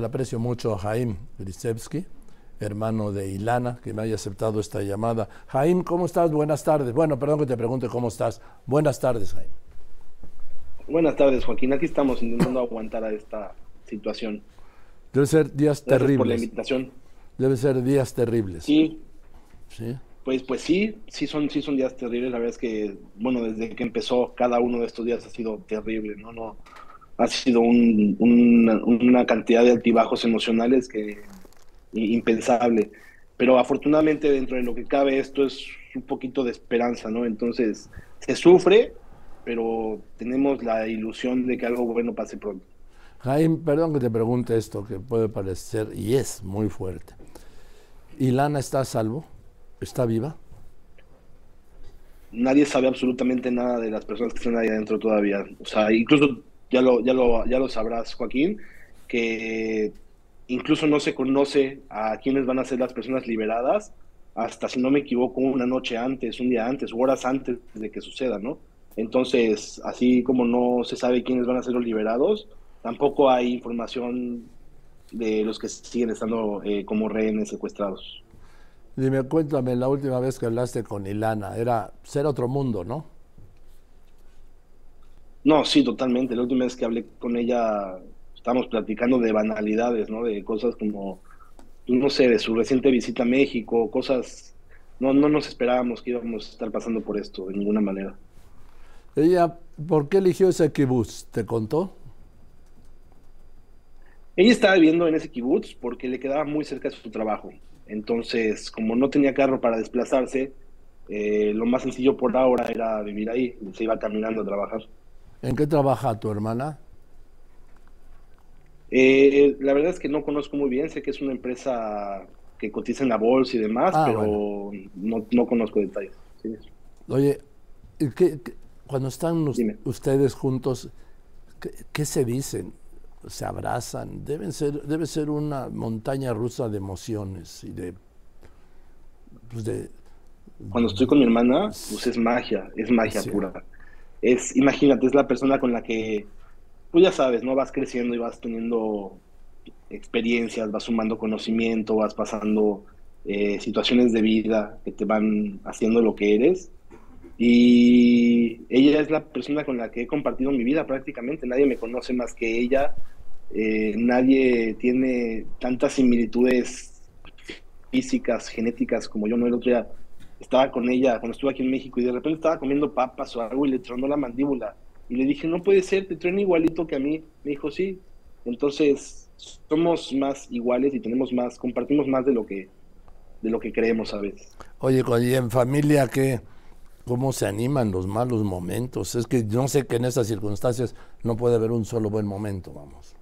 le aprecio mucho a Jaime Grisevsky, hermano de Ilana, que me haya aceptado esta llamada. Jaime, ¿cómo estás? Buenas tardes. Bueno, perdón que te pregunte cómo estás. Buenas tardes, Jaime. Buenas tardes, Joaquín. Aquí estamos intentando aguantar a esta situación. Debe ser días Gracias terribles. por la invitación. Debe ser días terribles. Sí, ¿Sí? pues, pues sí, sí son, sí son días terribles. La verdad es que, bueno, desde que empezó, cada uno de estos días ha sido terrible, ¿no? no ha sido un- una, una cantidad de altibajos emocionales que impensable. Pero afortunadamente dentro de lo que cabe esto es un poquito de esperanza, ¿no? Entonces, se sufre, pero tenemos la ilusión de que algo bueno pase pronto. Jaime, perdón que te pregunte esto, que puede parecer, y es muy fuerte. ¿Ilana está a salvo? ¿Está viva? nadie sabe absolutamente nada de las personas que están ahí adentro todavía. O sea, incluso ya lo, ya lo, ya lo sabrás, Joaquín, que incluso no se conoce a quiénes van a ser las personas liberadas hasta, si no me equivoco, una noche antes, un día antes, horas antes de que suceda, ¿no? Entonces, así como no se sabe quiénes van a ser los liberados, tampoco hay información de los que siguen estando eh, como rehenes secuestrados. Dime, cuéntame, la última vez que hablaste con Ilana, era ser otro mundo, ¿no? No, sí, totalmente. La última vez que hablé con ella, estábamos platicando de banalidades, ¿no? De cosas como, pues, no sé, de su reciente visita a México, cosas, no, no nos esperábamos que íbamos a estar pasando por esto de ninguna manera. Ella, ¿por qué eligió ese kibutz? ¿Te contó? Ella estaba viviendo en ese kibutz porque le quedaba muy cerca de su trabajo. Entonces, como no tenía carro para desplazarse, eh, lo más sencillo por ahora era vivir ahí. Se iba caminando a trabajar. ¿En qué trabaja tu hermana? Eh, la verdad es que no conozco muy bien. Sé que es una empresa que cotiza en la bolsa y demás, Ah, pero no, no conozco detalles. Sí. Oye, ¿y qué- qué- cuando están Dime. ustedes juntos, ¿qué, qué se dicen? ¿Se abrazan? Deben ser, debe ser una montaña rusa de emociones y de... pues, de- Cuando estoy con mi hermana, pues es magia, es magia Sí. pura. Es, imagínate, es la persona con la que, pues ya sabes, ¿no? Vas creciendo y vas teniendo experiencias, vas sumando conocimiento, vas pasando eh, situaciones de vida que te van haciendo lo que eres. Y ella es la persona con la que he compartido mi vida prácticamente. Nadie me conoce más que ella. Eh, nadie tiene tantas similitudes físicas, genéticas como yo. No, el otro día estaba con ella cuando estuve aquí en México y de repente estaba comiendo papas o algo y le tronó la mandíbula. Y le dije, no puede ser, te truena igualito que a mí. Me dijo, sí. Entonces, somos más iguales y tenemos más, compartimos más de lo que, de lo que creemos a veces. Oye, y en familia, ¿qué? ¿Cómo se animan los malos momentos? Es que no sé que en estas circunstancias no puede haber un solo buen momento, vamos.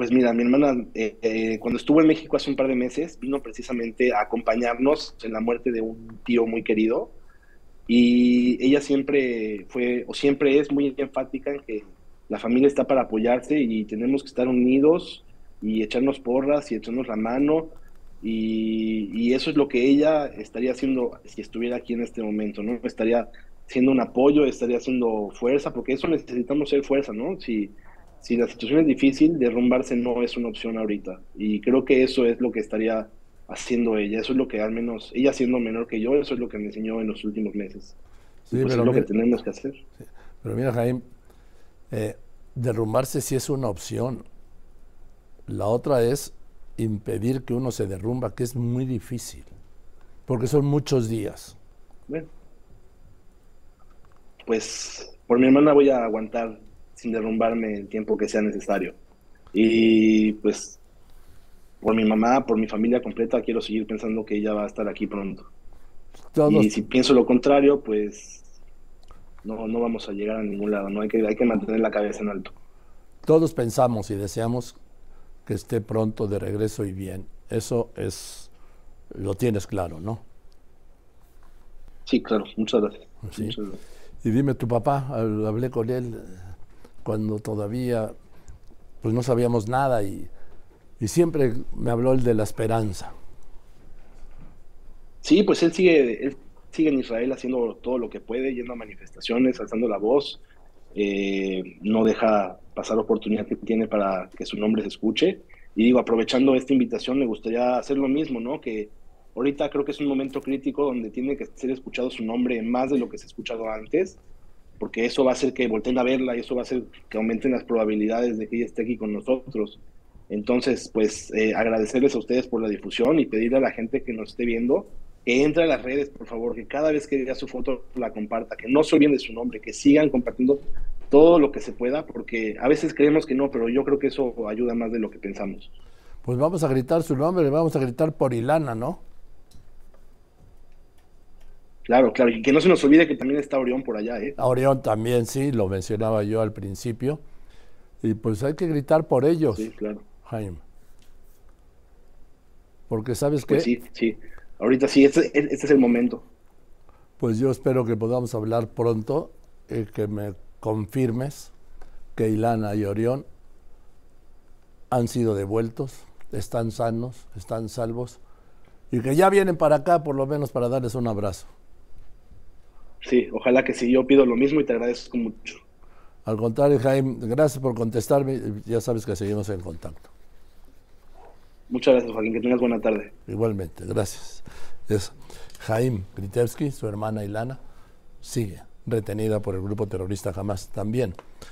Pues mira, mi hermana, eh, eh, cuando estuvo en México hace un par de meses, vino precisamente a acompañarnos en la muerte de un tío muy querido. Y ella siempre fue, o siempre es muy enfática en que la familia está para apoyarse y tenemos que estar unidos y echarnos porras y echarnos la mano. Y, y eso es lo que ella estaría haciendo si estuviera aquí en este momento, ¿no? Estaría siendo un apoyo, estaría haciendo fuerza, porque eso necesitamos ser fuerza, ¿no? Si, si la situación es difícil, derrumbarse no es una opción ahorita. Y creo que eso es lo que estaría haciendo ella. Eso es lo que al menos, ella siendo menor que yo, eso es lo que me enseñó en los últimos meses. Sí, Pues es pero lo que mira- tenemos que hacer. Pero mira, Jaime, eh, derrumbarse sí es una opción. La otra es impedir que uno se derrumba, que es muy difícil, porque son muchos días. Bueno, pues por mi hermana voy a aguantar sin derrumbarme el tiempo que sea necesario. Y pues por mi mamá, por mi familia completa, quiero seguir pensando que ella va a estar aquí pronto. Todos, Y si pienso lo contrario, pues no, no vamos a llegar a ningún lado, ¿no? Hay que, hay que mantener la cabeza en alto. todos pensamos y deseamos que esté pronto de regreso y bien. Eso es, lo tienes claro, ¿no? Sí, claro, muchas gracias. Sí. Muchas gracias. Y dime, tu papá, hab- hablé con él cuando todavía pues no sabíamos nada y, y siempre me habló el de la esperanza. Sí, pues él sigue, él sigue en Israel haciendo todo lo que puede, yendo a manifestaciones, alzando la voz. eh, no deja pasar oportunidad que tiene para que su nombre se escuche. Y digo, aprovechando esta invitación, me gustaría hacer lo mismo, ¿no? Que ahorita creo que es un momento crítico donde tiene que ser escuchado su nombre más de lo que se ha escuchado antes, porque eso va a hacer que volteen a verla y eso va a hacer que aumenten las probabilidades de que ella esté aquí con nosotros. Entonces, pues eh, agradecerles a ustedes por la difusión y pedirle a la gente que nos esté viendo que entre a las redes, por favor, que cada vez que vea su foto la comparta, que no se olviden de su nombre, que sigan compartiendo todo lo que se pueda, porque a veces creemos que no, pero yo creo que eso ayuda más de lo que pensamos. Pues vamos a gritar su nombre, vamos a gritar por Ilana, ¿no? Claro, claro, y que no se nos olvide que también está Orión por allá, ¿eh? Orión también, sí, lo mencionaba yo al principio. Y pues hay que gritar por ellos. Sí, claro. Jaime. Porque sabes pues que... sí, sí. Ahorita sí, este, este, es el momento. Pues yo espero que podamos hablar pronto y que me confirmes que Ilana y Orión han sido devueltos, están sanos, están salvos y que ya vienen para acá por lo menos para darles un abrazo. Sí, ojalá que sí, yo pido lo mismo y te agradezco mucho. Al contrario, Jaime, gracias por contestarme, ya sabes que seguimos en contacto. Muchas gracias, Joaquín. Que tengas buena tarde. Igualmente, gracias. Es Jaime Gritevsky, su hermana Ilana, sigue retenida por el grupo terrorista Hamas también.